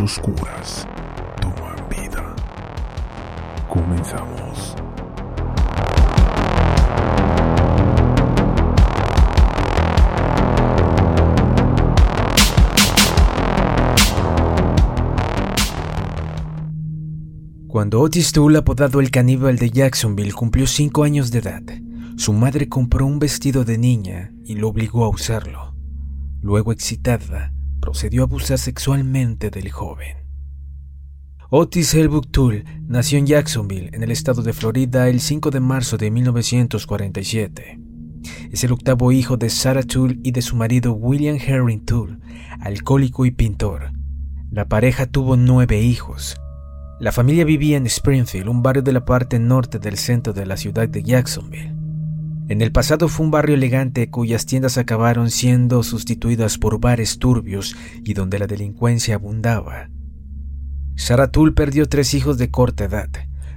oscuras toman vida. Comenzamos. Cuando Otis Toole, apodado el caníbal de Jacksonville, cumplió cinco años de edad, su madre compró un vestido de niña y lo obligó a usarlo. Luego, excitada, procedió a abusar sexualmente del joven. Otis Helbuk Toole nació en Jacksonville, en el estado de Florida, el 5 de marzo de 1947. Es el octavo hijo de Sarah Toole y de su marido William Herring Toole, alcohólico y pintor. La pareja tuvo nueve hijos. La familia vivía en Springfield, un barrio de la parte norte del centro de la ciudad de Jacksonville. En el pasado fue un barrio elegante cuyas tiendas acabaron siendo sustituidas por bares turbios y donde la delincuencia abundaba. Sarah Toole perdió tres hijos de corta edad,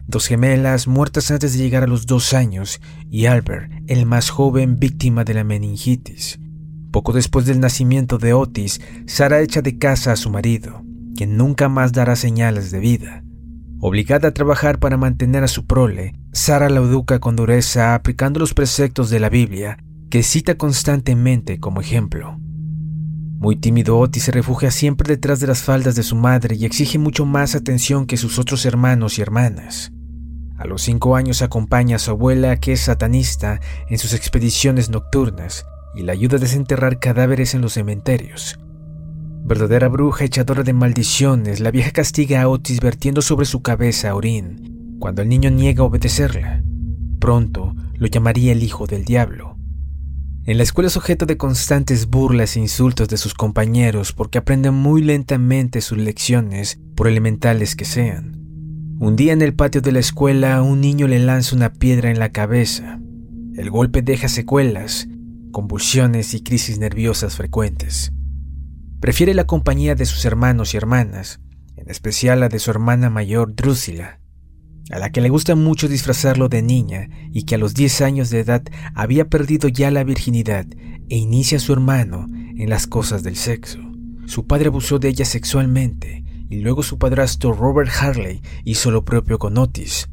dos gemelas muertas antes de llegar a los dos años y Albert, el más joven, víctima de la meningitis. Poco después del nacimiento de Otis, Sarah echa de casa a su marido, quien nunca más dará señales de vida. Obligada a trabajar para mantener a su prole, Sara la educa con dureza aplicando los preceptos de la Biblia, que cita constantemente como ejemplo. Muy tímido, Otis se refugia siempre detrás de las faldas de su madre y exige mucho más atención que sus otros hermanos y hermanas. A los cinco años acompaña a su abuela, que es satanista, en sus expediciones nocturnas y la ayuda a desenterrar cadáveres en los cementerios. Verdadera bruja echadora de maldiciones, la vieja castiga a Otis vertiendo sobre su cabeza orín, cuando el niño niega obedecerla. Pronto lo llamaría el hijo del diablo. En la escuela es objeto de constantes burlas e insultos de sus compañeros porque aprende muy lentamente sus lecciones, por elementales que sean. Un día en el patio de la escuela, un niño le lanza una piedra en la cabeza. El golpe deja secuelas, convulsiones y crisis nerviosas frecuentes. Prefiere la compañía de sus hermanos y hermanas, en especial la de su hermana mayor Drusila, a la que le gusta mucho disfrazarlo de niña y que a los 10 años de edad había perdido ya la virginidad e inicia a su hermano en las cosas del sexo. Su padre abusó de ella sexualmente y luego su padrastro Robert Harley hizo lo propio con Otis.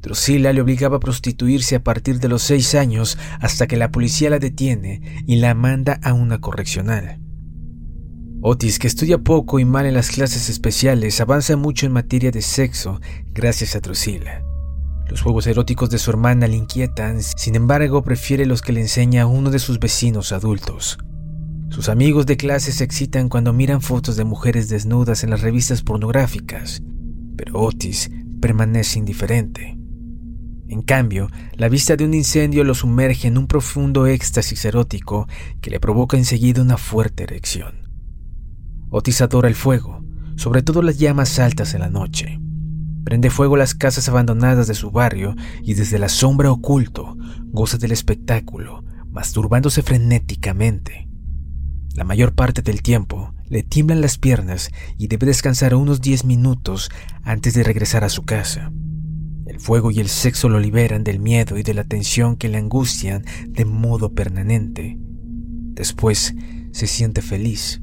Drusilla le obligaba a prostituirse a partir de los 6 años hasta que la policía la detiene y la manda a una correccional. Otis, que estudia poco y mal en las clases especiales, avanza mucho en materia de sexo gracias a Drusilla. Los juegos eróticos de su hermana le inquietan, sin embargo prefiere los que le enseña uno de sus vecinos adultos. Sus amigos de clase se excitan cuando miran fotos de mujeres desnudas en las revistas pornográficas, pero Otis permanece indiferente. En cambio, la vista de un incendio lo sumerge en un profundo éxtasis erótico que le provoca enseguida una fuerte erección. Otis adora el fuego, sobre todo las llamas altas en la noche. Prende fuego las casas abandonadas de su barrio y desde la sombra oculto goza del espectáculo, masturbándose frenéticamente. La mayor parte del tiempo le tiemblan las piernas y debe descansar unos 10 minutos antes de regresar a su casa. El fuego y el sexo lo liberan del miedo y de la tensión que le angustian de modo permanente. Después se siente feliz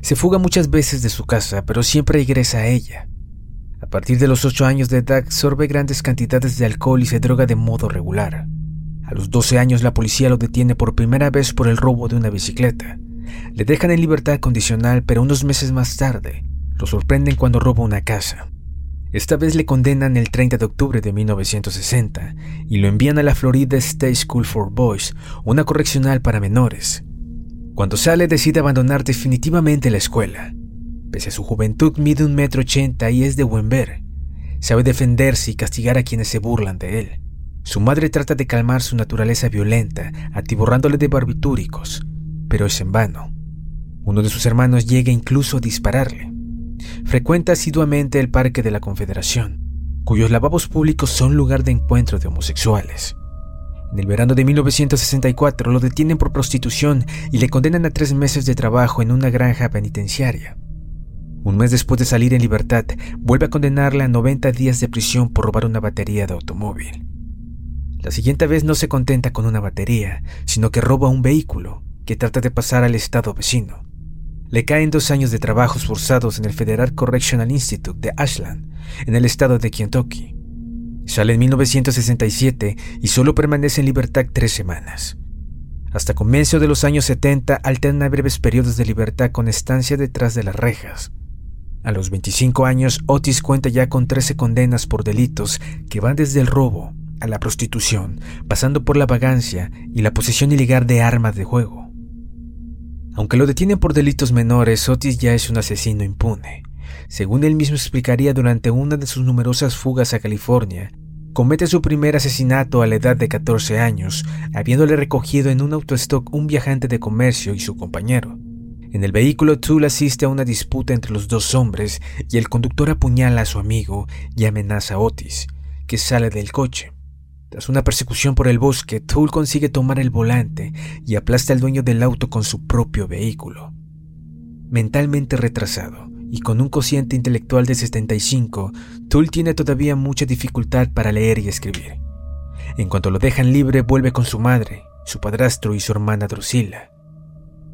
se fuga muchas veces de su casa, pero siempre regresa a ella. A partir de los 8 años de edad absorbe grandes cantidades de alcohol y se droga de modo regular. A los 12 años la policía lo detiene por primera vez por el robo de una bicicleta. Le dejan en libertad condicional, pero unos meses más tarde lo sorprenden cuando roba una casa. Esta vez le condenan el 30 de octubre de 1960 y lo envían a la Florida State School for Boys, una correccional para menores. Cuando sale decide abandonar definitivamente la escuela. Pese a su juventud mide un metro ochenta y es de buen ver. Sabe defenderse y castigar a quienes se burlan de él. Su madre trata de calmar su naturaleza violenta, atiborrándole de barbitúricos, pero es en vano. Uno de sus hermanos llega incluso a dispararle. Frecuenta asiduamente el Parque de la Confederación, cuyos lavabos públicos son lugar de encuentro de homosexuales. En el verano de 1964 lo detienen por prostitución y le condenan a tres meses de trabajo en una granja penitenciaria. Un mes después de salir en libertad, vuelve a condenarle a 90 días de prisión por robar una batería de automóvil. La siguiente vez no se contenta con una batería, sino que roba un vehículo que trata de pasar al estado vecino. Le caen dos años de trabajos forzados en el Federal Correctional Institute de Ashland, en el estado de Kentucky. Sale en 1967 y solo permanece en libertad tres semanas. Hasta comienzo de los años 70 alterna breves periodos de libertad con estancia detrás de las rejas. A los 25 años, Otis cuenta ya con 13 condenas por delitos que van desde el robo, a la prostitución, pasando por la vagancia y la posesión ilegal de armas de juego. Aunque lo detienen por delitos menores, Otis ya es un asesino impune. Según él mismo explicaría durante una de sus numerosas fugas a California, comete su primer asesinato a la edad de 14 años, habiéndole recogido en un autostock un viajante de comercio y su compañero. En el vehículo, Tool asiste a una disputa entre los dos hombres y el conductor apuñala a su amigo y amenaza a Otis, que sale del coche. Tras una persecución por el bosque, Tool consigue tomar el volante y aplasta al dueño del auto con su propio vehículo. Mentalmente retrasado y con un cociente intelectual de 75, Tool tiene todavía mucha dificultad para leer y escribir. En cuanto lo dejan libre, vuelve con su madre, su padrastro y su hermana Drusilla.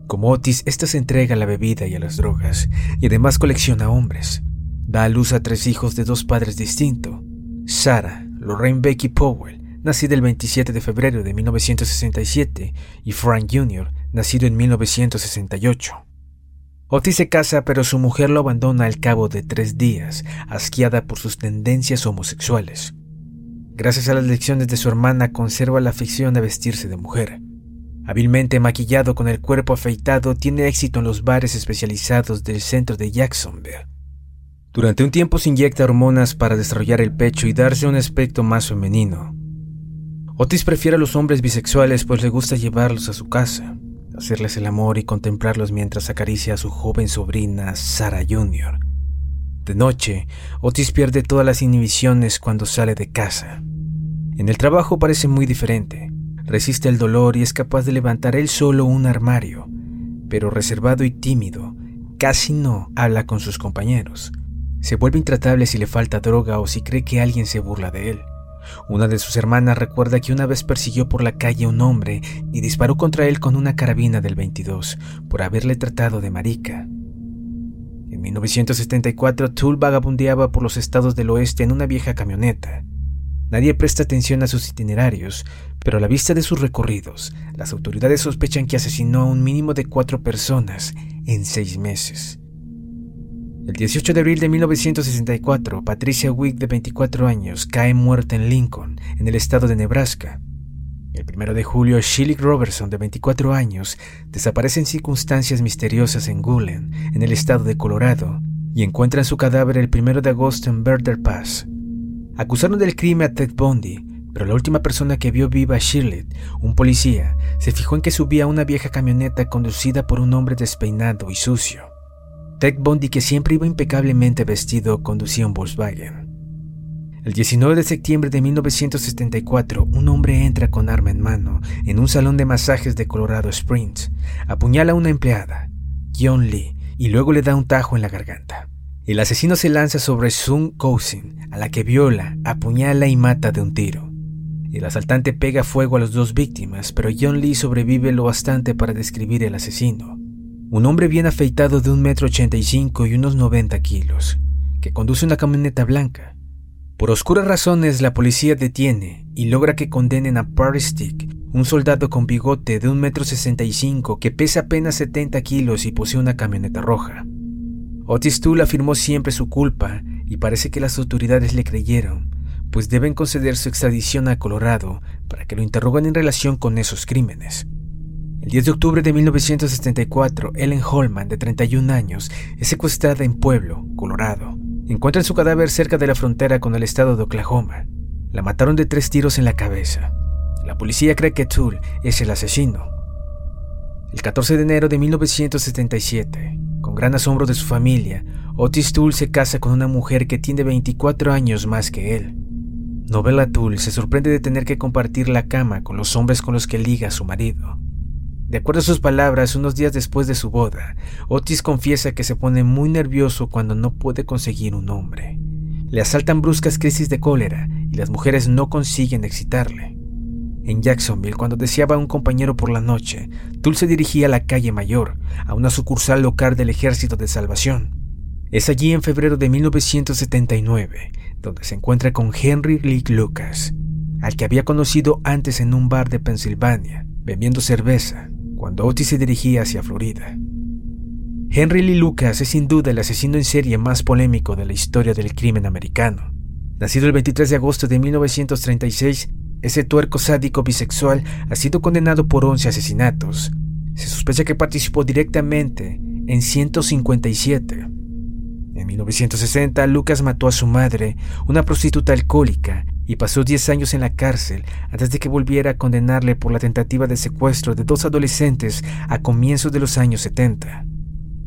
Como Otis, esta se entrega a la bebida y a las drogas, y además colecciona hombres. Da a luz a tres hijos de dos padres distintos, Sarah, Lorraine Becky Powell, nacido el 27 de febrero de 1967, y Frank Jr., nacido en 1968. Otis se casa, pero su mujer lo abandona al cabo de tres días, asqueada por sus tendencias homosexuales. Gracias a las lecciones de su hermana, conserva la afición a vestirse de mujer. Hábilmente maquillado con el cuerpo afeitado, tiene éxito en los bares especializados del centro de Jacksonville. Durante un tiempo se inyecta hormonas para desarrollar el pecho y darse un aspecto más femenino. Otis prefiere a los hombres bisexuales pues le gusta llevarlos a su casa, hacerles el amor y contemplarlos mientras acaricia a su joven sobrina Sarah Jr. De noche, Otis pierde todas las inhibiciones cuando sale de casa. En el trabajo parece muy diferente. Resiste el dolor y es capaz de levantar él solo un armario, pero reservado y tímido, casi no habla con sus compañeros. Se vuelve intratable si le falta droga o si cree que alguien se burla de él. Una de sus hermanas recuerda que una vez persiguió por la calle a un hombre y disparó contra él con una carabina del 22 por haberle tratado de marica. En 1974, Tool vagabundeaba por los estados del oeste en una vieja camioneta. Nadie presta atención a sus itinerarios, pero a la vista de sus recorridos, las autoridades sospechan que asesinó a un mínimo de cuatro personas en seis meses. El 18 de abril de 1964, Patricia Wick, de 24 años, cae muerta en Lincoln, en el estado de Nebraska. El 1 de julio, Shilly Robertson, de 24 años, desaparece en circunstancias misteriosas en Gulen, en el estado de Colorado, y encuentran su cadáver el 1 de agosto en Berder Pass. Acusaron del crimen a Ted Bundy, pero la última persona que vio viva a Shirley, un policía, se fijó en que subía una vieja camioneta conducida por un hombre despeinado y sucio. Ted Bundy, que siempre iba impecablemente vestido, conducía un Volkswagen. El 19 de septiembre de 1974, un hombre entra con arma en mano en un salón de masajes de Colorado Springs, apuñala a una empleada, John Lee, y luego le da un tajo en la garganta. El asesino se lanza sobre Sun Cousin, a la que viola, apuñala y mata de un tiro. El asaltante pega fuego a las dos víctimas, pero John Lee sobrevive lo bastante para describir el asesino un hombre bien afeitado de un metro ochenta y cinco y unos 90 kilos, que conduce una camioneta blanca. Por oscuras razones, la policía detiene y logra que condenen a Parry Stick, un soldado con bigote de un metro sesenta y cinco que pesa apenas 70 kilos y posee una camioneta roja. Otis Toole afirmó siempre su culpa y parece que las autoridades le creyeron, pues deben conceder su extradición a Colorado para que lo interroguen en relación con esos crímenes. El 10 de octubre de 1974, Ellen Holman, de 31 años, es secuestrada en Pueblo, Colorado. Encuentran su cadáver cerca de la frontera con el estado de Oklahoma. La mataron de tres tiros en la cabeza. La policía cree que Toole es el asesino. El 14 de enero de 1977, con gran asombro de su familia, Otis Toole se casa con una mujer que tiene 24 años más que él. Novella Toole se sorprende de tener que compartir la cama con los hombres con los que liga a su marido. De acuerdo a sus palabras, unos días después de su boda, Otis confiesa que se pone muy nervioso cuando no puede conseguir un hombre. Le asaltan bruscas crisis de cólera y las mujeres no consiguen excitarle. En Jacksonville, cuando deseaba a un compañero por la noche, Tull se dirigía a la calle Mayor, a una sucursal local del Ejército de Salvación. Es allí en febrero de 1979 donde se encuentra con Henry Lee Lucas, al que había conocido antes en un bar de Pensilvania, bebiendo cerveza, cuando Otis se dirigía hacia Florida. Henry Lee Lucas es sin duda el asesino en serie más polémico de la historia del crimen americano. Nacido el 23 de agosto de 1936, ese tuerco sádico bisexual ha sido condenado por 11 asesinatos. Se sospecha que participó directamente en 157. En 1960, Lucas mató a su madre, una prostituta alcohólica, y pasó 10 años en la cárcel antes de que volviera a condenarle por la tentativa de secuestro de dos adolescentes a comienzos de los años 70.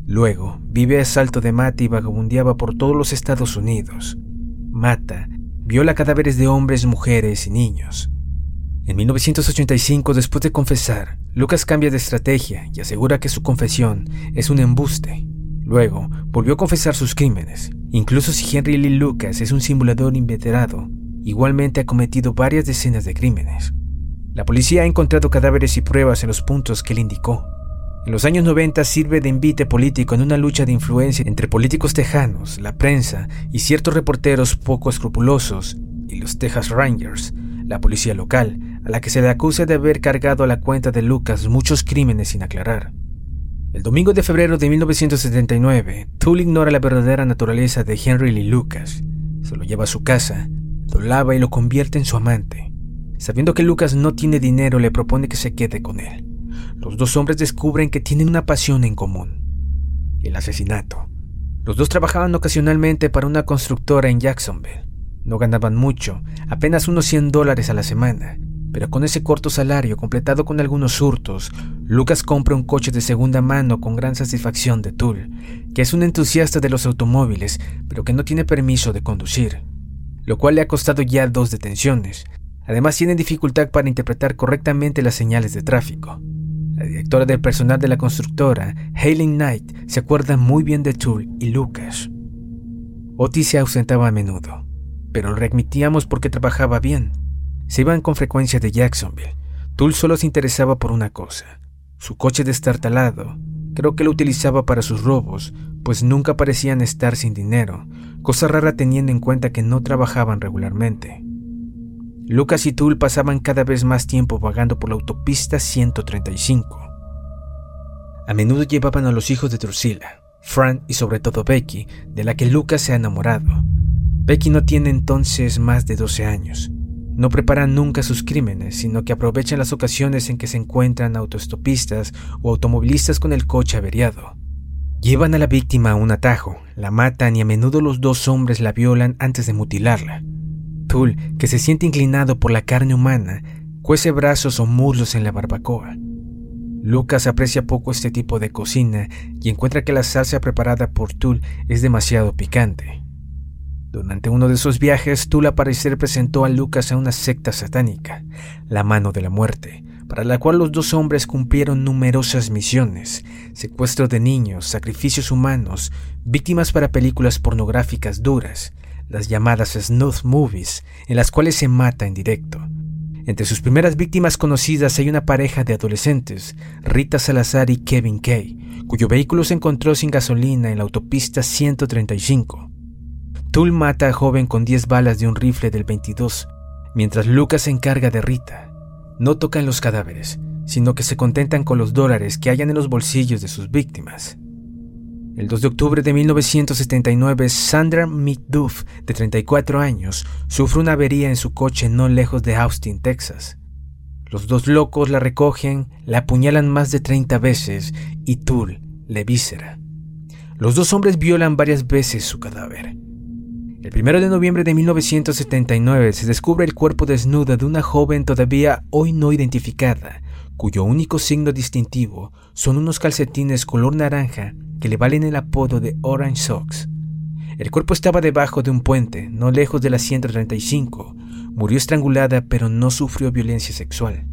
Luego, vive a salto de mata y vagabundeaba por todos los Estados Unidos. Mata, viola cadáveres de hombres, mujeres y niños. En 1985, después de confesar, Lucas cambia de estrategia y asegura que su confesión es un embuste. Luego, volvió a confesar sus crímenes. Incluso si Henry Lee Lucas es un simulador inveterado, igualmente ha cometido varias decenas de crímenes. La policía ha encontrado cadáveres y pruebas en los puntos que él indicó. En los años 90 sirve de invite político en una lucha de influencia entre políticos tejanos, la prensa y ciertos reporteros poco escrupulosos y los Texas Rangers, la policía local, a la que se le acusa de haber cargado a la cuenta de Lucas muchos crímenes sin aclarar. El domingo de febrero de 1979, Tull ignora la verdadera naturaleza de Henry Lee Lucas. Se lo lleva a su casa, lo lava y lo convierte en su amante. Sabiendo que Lucas no tiene dinero, le propone que se quede con él los dos hombres descubren que tienen una pasión en común, el asesinato. Los dos trabajaban ocasionalmente para una constructora en Jacksonville. No ganaban mucho, apenas unos 100 dólares a la semana, pero con ese corto salario completado con algunos hurtos, Lucas compra un coche de segunda mano con gran satisfacción de Tull, que es un entusiasta de los automóviles, pero que no tiene permiso de conducir, lo cual le ha costado ya dos detenciones. Además tiene dificultad para interpretar correctamente las señales de tráfico. La directora del personal de la constructora, Hayley Knight, se acuerda muy bien de Tull y Lucas. Otis se ausentaba a menudo, pero lo readmitíamos porque trabajaba bien. Se iban con frecuencia de Jacksonville. Tull solo se interesaba por una cosa, su coche destartalado. Creo que lo utilizaba para sus robos, pues nunca parecían estar sin dinero, cosa rara teniendo en cuenta que no trabajaban regularmente. Lucas y Tull pasaban cada vez más tiempo vagando por la autopista 135. A menudo llevaban a los hijos de Drusilla, Fran y sobre todo Becky, de la que Lucas se ha enamorado. Becky no tiene entonces más de 12 años. No preparan nunca sus crímenes, sino que aprovechan las ocasiones en que se encuentran autostopistas o automovilistas con el coche averiado. Llevan a la víctima a un atajo, la matan y a menudo los dos hombres la violan antes de mutilarla que se siente inclinado por la carne humana, cuece brazos o muslos en la barbacoa. Lucas aprecia poco este tipo de cocina y encuentra que la salsa preparada por Tull es demasiado picante. Durante uno de esos viajes, Tull al parecer presentó a Lucas a una secta satánica, la Mano de la Muerte, para la cual los dos hombres cumplieron numerosas misiones, secuestro de niños, sacrificios humanos, víctimas para películas pornográficas duras, las llamadas snuff movies, en las cuales se mata en directo. Entre sus primeras víctimas conocidas hay una pareja de adolescentes, Rita Salazar y Kevin Kay, cuyo vehículo se encontró sin gasolina en la autopista 135. Tull mata a joven con 10 balas de un rifle del 22, mientras Lucas se encarga de Rita. No tocan los cadáveres, sino que se contentan con los dólares que hayan en los bolsillos de sus víctimas. El 2 de octubre de 1979, Sandra McDuff, de 34 años, sufre una avería en su coche no lejos de Austin, Texas. Los dos locos la recogen, la apuñalan más de 30 veces y Tull le víscera. Los dos hombres violan varias veces su cadáver. El 1 de noviembre de 1979 se descubre el cuerpo desnudo de una joven todavía hoy no identificada, cuyo único signo distintivo son unos calcetines color naranja que le valen el apodo de Orange Socks. El cuerpo estaba debajo de un puente, no lejos de la 135. Murió estrangulada, pero no sufrió violencia sexual.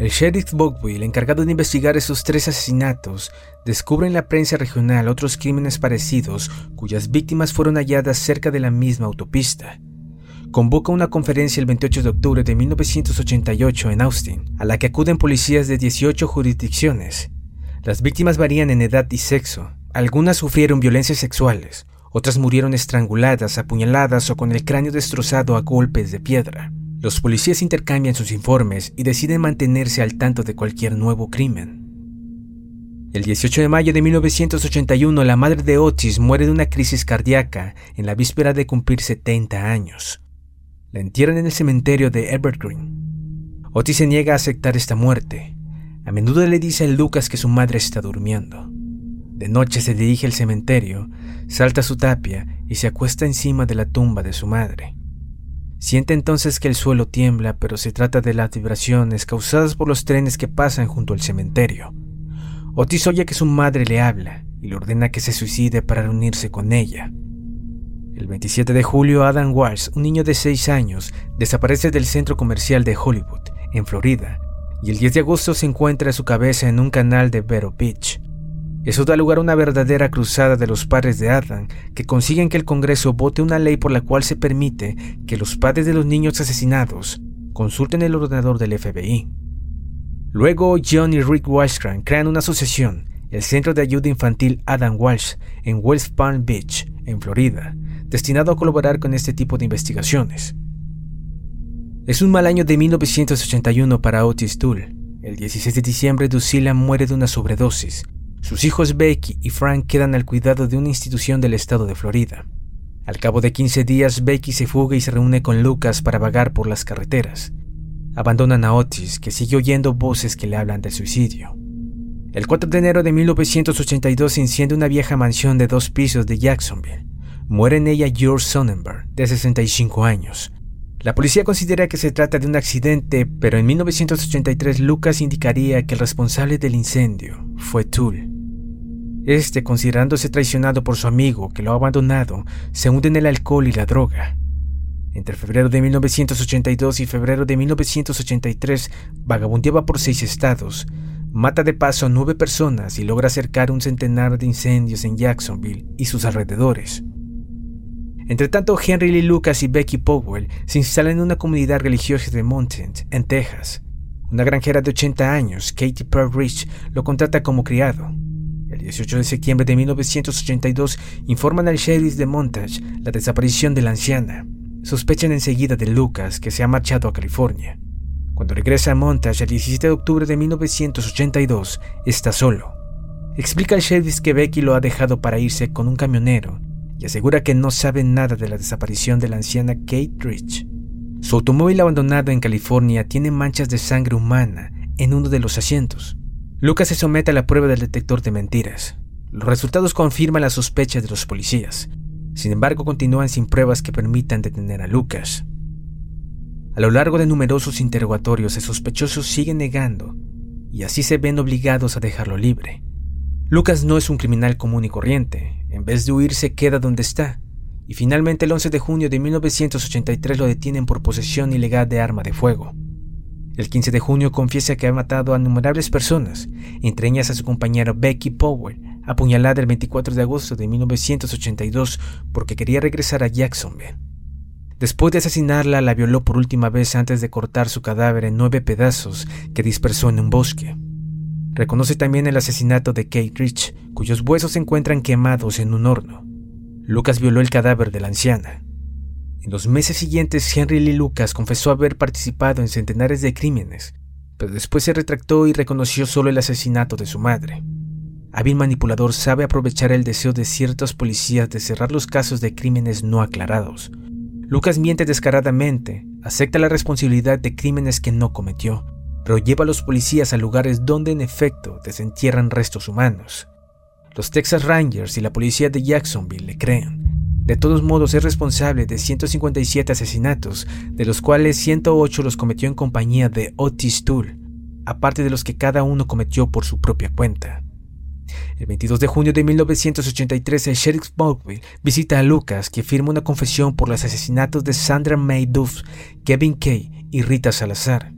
El sheriff el encargado de investigar esos tres asesinatos, descubre en la prensa regional otros crímenes parecidos cuyas víctimas fueron halladas cerca de la misma autopista. convoca una conferencia el 28 de octubre de 1988 en Austin, a la que acuden policías de 18 jurisdicciones. Las víctimas varían en edad y sexo. Algunas sufrieron violencias sexuales, otras murieron estranguladas, apuñaladas o con el cráneo destrozado a golpes de piedra. Los policías intercambian sus informes y deciden mantenerse al tanto de cualquier nuevo crimen. El 18 de mayo de 1981, la madre de Otis muere de una crisis cardíaca en la víspera de cumplir 70 años. La entierran en el cementerio de Evergreen. Otis se niega a aceptar esta muerte. A menudo le dice a Lucas que su madre está durmiendo. De noche se dirige al cementerio, salta su tapia y se acuesta encima de la tumba de su madre. Siente entonces que el suelo tiembla, pero se trata de las vibraciones causadas por los trenes que pasan junto al cementerio. Otis oye que su madre le habla y le ordena que se suicide para reunirse con ella. El 27 de julio, Adam Walsh, un niño de 6 años, desaparece del centro comercial de Hollywood, en Florida, y el 10 de agosto se encuentra su cabeza en un canal de Vero Beach. Eso da lugar a una verdadera cruzada de los padres de Adam, que consiguen que el Congreso vote una ley por la cual se permite que los padres de los niños asesinados consulten el ordenador del FBI. Luego, John y Rick Washcran crean una asociación, el Centro de Ayuda Infantil Adam Walsh, en West Palm Beach, en Florida, destinado a colaborar con este tipo de investigaciones. Es un mal año de 1981 para Otis Toole. El 16 de diciembre, Lucilla muere de una sobredosis. Sus hijos Becky y Frank quedan al cuidado de una institución del estado de Florida. Al cabo de 15 días, Becky se fuga y se reúne con Lucas para vagar por las carreteras. Abandonan a Otis, que sigue oyendo voces que le hablan del suicidio. El 4 de enero de 1982 se enciende una vieja mansión de dos pisos de Jacksonville. Muere en ella George Sonnenberg, de 65 años. La policía considera que se trata de un accidente, pero en 1983 Lucas indicaría que el responsable del incendio fue Tool. Este, considerándose traicionado por su amigo que lo ha abandonado, se hunde en el alcohol y la droga. Entre febrero de 1982 y febrero de 1983 vagabundeaba por seis estados, mata de paso a nueve personas y logra acercar un centenar de incendios en Jacksonville y sus alrededores. Entre tanto, Henry Lee Lucas y Becky Powell se instalan en una comunidad religiosa de Mountain, en Texas. Una granjera de 80 años, Katie Pearl Rich, lo contrata como criado. El 18 de septiembre de 1982 informan al sheriff de Montage la desaparición de la anciana. Sospechan enseguida de Lucas, que se ha marchado a California. Cuando regresa a Montage el 17 de octubre de 1982, está solo. Explica al sheriff que Becky lo ha dejado para irse con un camionero y asegura que no sabe nada de la desaparición de la anciana Kate Rich. Su automóvil abandonado en California tiene manchas de sangre humana en uno de los asientos. Lucas se somete a la prueba del detector de mentiras. Los resultados confirman las sospechas de los policías. Sin embargo, continúan sin pruebas que permitan detener a Lucas. A lo largo de numerosos interrogatorios, el sospechoso sigue negando y así se ven obligados a dejarlo libre. Lucas no es un criminal común y corriente. En vez de huir, se queda donde está. Y finalmente, el 11 de junio de 1983 lo detienen por posesión ilegal de arma de fuego. El 15 de junio confiesa que ha matado a innumerables personas, entre ellas a su compañero Becky Powell, apuñalada el 24 de agosto de 1982 porque quería regresar a Jacksonville. Después de asesinarla, la violó por última vez antes de cortar su cadáver en nueve pedazos que dispersó en un bosque. Reconoce también el asesinato de Kate Rich, cuyos huesos se encuentran quemados en un horno. Lucas violó el cadáver de la anciana. En los meses siguientes, Henry Lee Lucas confesó haber participado en centenares de crímenes, pero después se retractó y reconoció solo el asesinato de su madre. Hábil manipulador sabe aprovechar el deseo de ciertos policías de cerrar los casos de crímenes no aclarados. Lucas miente descaradamente, acepta la responsabilidad de crímenes que no cometió, pero lleva a los policías a lugares donde en efecto desentierran restos humanos. Los Texas Rangers y la policía de Jacksonville le creen. De todos modos es responsable de 157 asesinatos, de los cuales 108 los cometió en compañía de Otis Toole, aparte de los que cada uno cometió por su propia cuenta. El 22 de junio de 1983, el sheriff Smokeville visita a Lucas, que firma una confesión por los asesinatos de Sandra May Duff, Kevin Kay y Rita Salazar.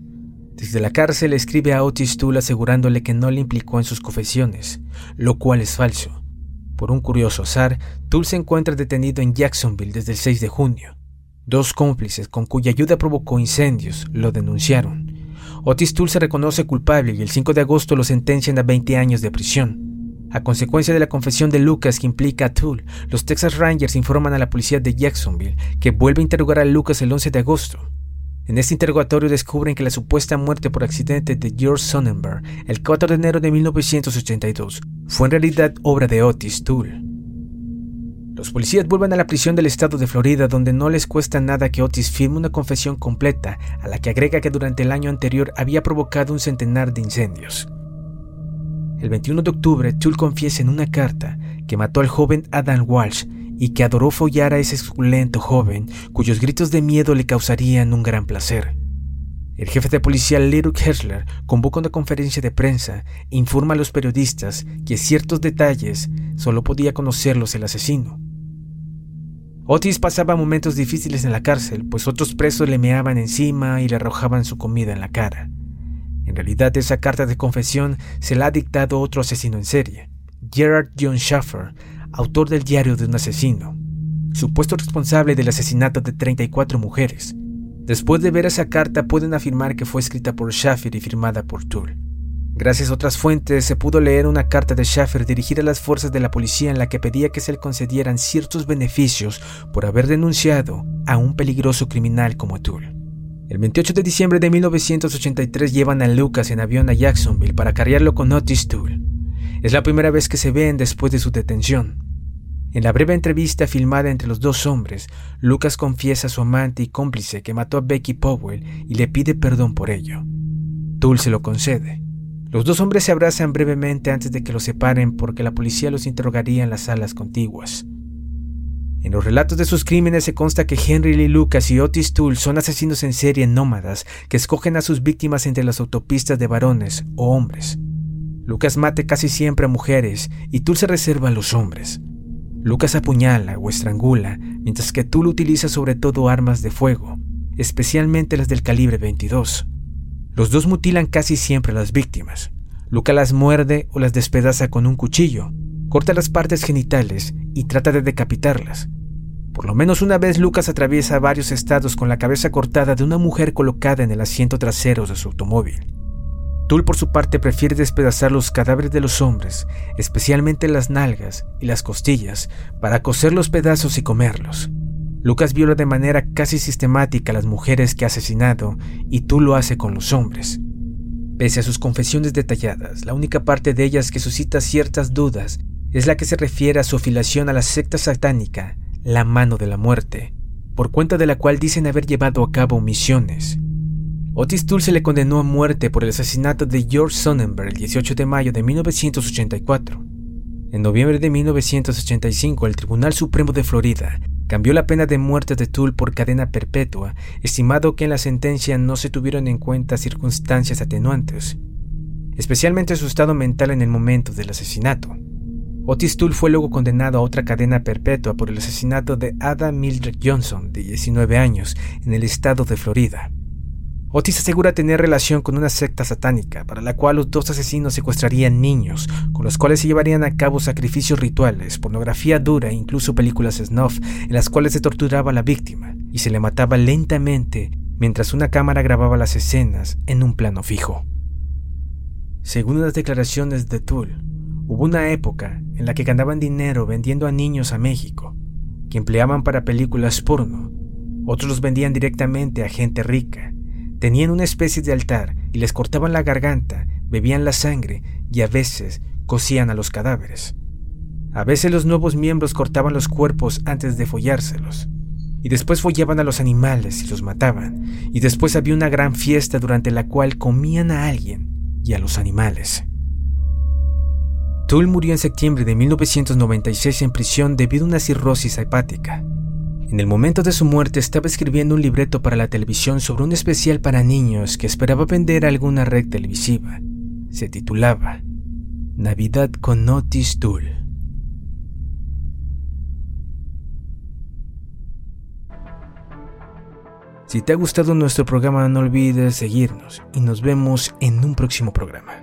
Desde la cárcel escribe a Otis Toole asegurándole que no le implicó en sus confesiones, lo cual es falso. Por un curioso azar, Toole se encuentra detenido en Jacksonville desde el 6 de junio. Dos cómplices con cuya ayuda provocó incendios lo denunciaron. Otis Toole se reconoce culpable y el 5 de agosto lo sentencian a 20 años de prisión. A consecuencia de la confesión de Lucas que implica a Toole, los Texas Rangers informan a la policía de Jacksonville que vuelve a interrogar a Lucas el 11 de agosto. En este interrogatorio descubren que la supuesta muerte por accidente de George Sonnenberg el 4 de enero de 1982 fue en realidad obra de Otis Toole. Los policías vuelven a la prisión del estado de Florida donde no les cuesta nada que Otis firme una confesión completa a la que agrega que durante el año anterior había provocado un centenar de incendios. El 21 de octubre, Toole confiesa en una carta que mató al joven Adam Walsh y que adoró follar a ese suculento joven cuyos gritos de miedo le causarían un gran placer. El jefe de policía Leroy Hersler convoca una conferencia de prensa e informa a los periodistas que ciertos detalles solo podía conocerlos el asesino. Otis pasaba momentos difíciles en la cárcel, pues otros presos le meaban encima y le arrojaban su comida en la cara. En realidad, esa carta de confesión se la ha dictado otro asesino en serie, Gerard John Schaffer, autor del diario de un asesino, supuesto responsable del asesinato de 34 mujeres. Después de ver esa carta pueden afirmar que fue escrita por Schaffer y firmada por Toole. Gracias a otras fuentes se pudo leer una carta de Schaffer dirigida a las fuerzas de la policía en la que pedía que se le concedieran ciertos beneficios por haber denunciado a un peligroso criminal como Toole. El 28 de diciembre de 1983 llevan a Lucas en avión a Jacksonville para cargarlo con Otis Toole. Es la primera vez que se ven después de su detención. En la breve entrevista filmada entre los dos hombres, Lucas confiesa a su amante y cómplice que mató a Becky Powell y le pide perdón por ello. Toole se lo concede. Los dos hombres se abrazan brevemente antes de que los separen porque la policía los interrogaría en las salas contiguas. En los relatos de sus crímenes se consta que Henry Lee Lucas y Otis Toole son asesinos en serie nómadas que escogen a sus víctimas entre las autopistas de varones o hombres. Lucas mate casi siempre a mujeres y Toole se reserva a los hombres. Lucas apuñala o estrangula, mientras que Tool utiliza sobre todo armas de fuego, especialmente las del calibre 22. Los dos mutilan casi siempre a las víctimas. Lucas las muerde o las despedaza con un cuchillo, corta las partes genitales y trata de decapitarlas. Por lo menos una vez Lucas atraviesa varios estados con la cabeza cortada de una mujer colocada en el asiento trasero de su automóvil. Tool por su parte prefiere despedazar los cadáveres de los hombres, especialmente las nalgas y las costillas, para coser los pedazos y comerlos. Lucas viola de manera casi sistemática a las mujeres que ha asesinado y Tool lo hace con los hombres. Pese a sus confesiones detalladas, la única parte de ellas que suscita ciertas dudas es la que se refiere a su afiliación a la secta satánica, la mano de la muerte, por cuenta de la cual dicen haber llevado a cabo misiones, Otis Toole se le condenó a muerte por el asesinato de George Sonnenberg el 18 de mayo de 1984. En noviembre de 1985, el Tribunal Supremo de Florida cambió la pena de muerte de Toole por cadena perpetua, estimado que en la sentencia no se tuvieron en cuenta circunstancias atenuantes, especialmente su estado mental en el momento del asesinato. Otis Toole fue luego condenado a otra cadena perpetua por el asesinato de Ada Mildred Johnson, de 19 años, en el estado de Florida. Otis asegura tener relación con una secta satánica, para la cual los dos asesinos secuestrarían niños, con los cuales se llevarían a cabo sacrificios rituales, pornografía dura e incluso películas snuff, en las cuales se torturaba a la víctima y se le mataba lentamente mientras una cámara grababa las escenas en un plano fijo. Según las declaraciones de Tool, hubo una época en la que ganaban dinero vendiendo a niños a México, que empleaban para películas porno. Otros los vendían directamente a gente rica Tenían una especie de altar y les cortaban la garganta, bebían la sangre y a veces cosían a los cadáveres. A veces los nuevos miembros cortaban los cuerpos antes de follárselos. Y después follaban a los animales y los mataban. Y después había una gran fiesta durante la cual comían a alguien y a los animales. Tull murió en septiembre de 1996 en prisión debido a una cirrosis hepática. En el momento de su muerte estaba escribiendo un libreto para la televisión sobre un especial para niños que esperaba vender a alguna red televisiva. Se titulaba Navidad con Otis Tool. Si te ha gustado nuestro programa no olvides seguirnos y nos vemos en un próximo programa.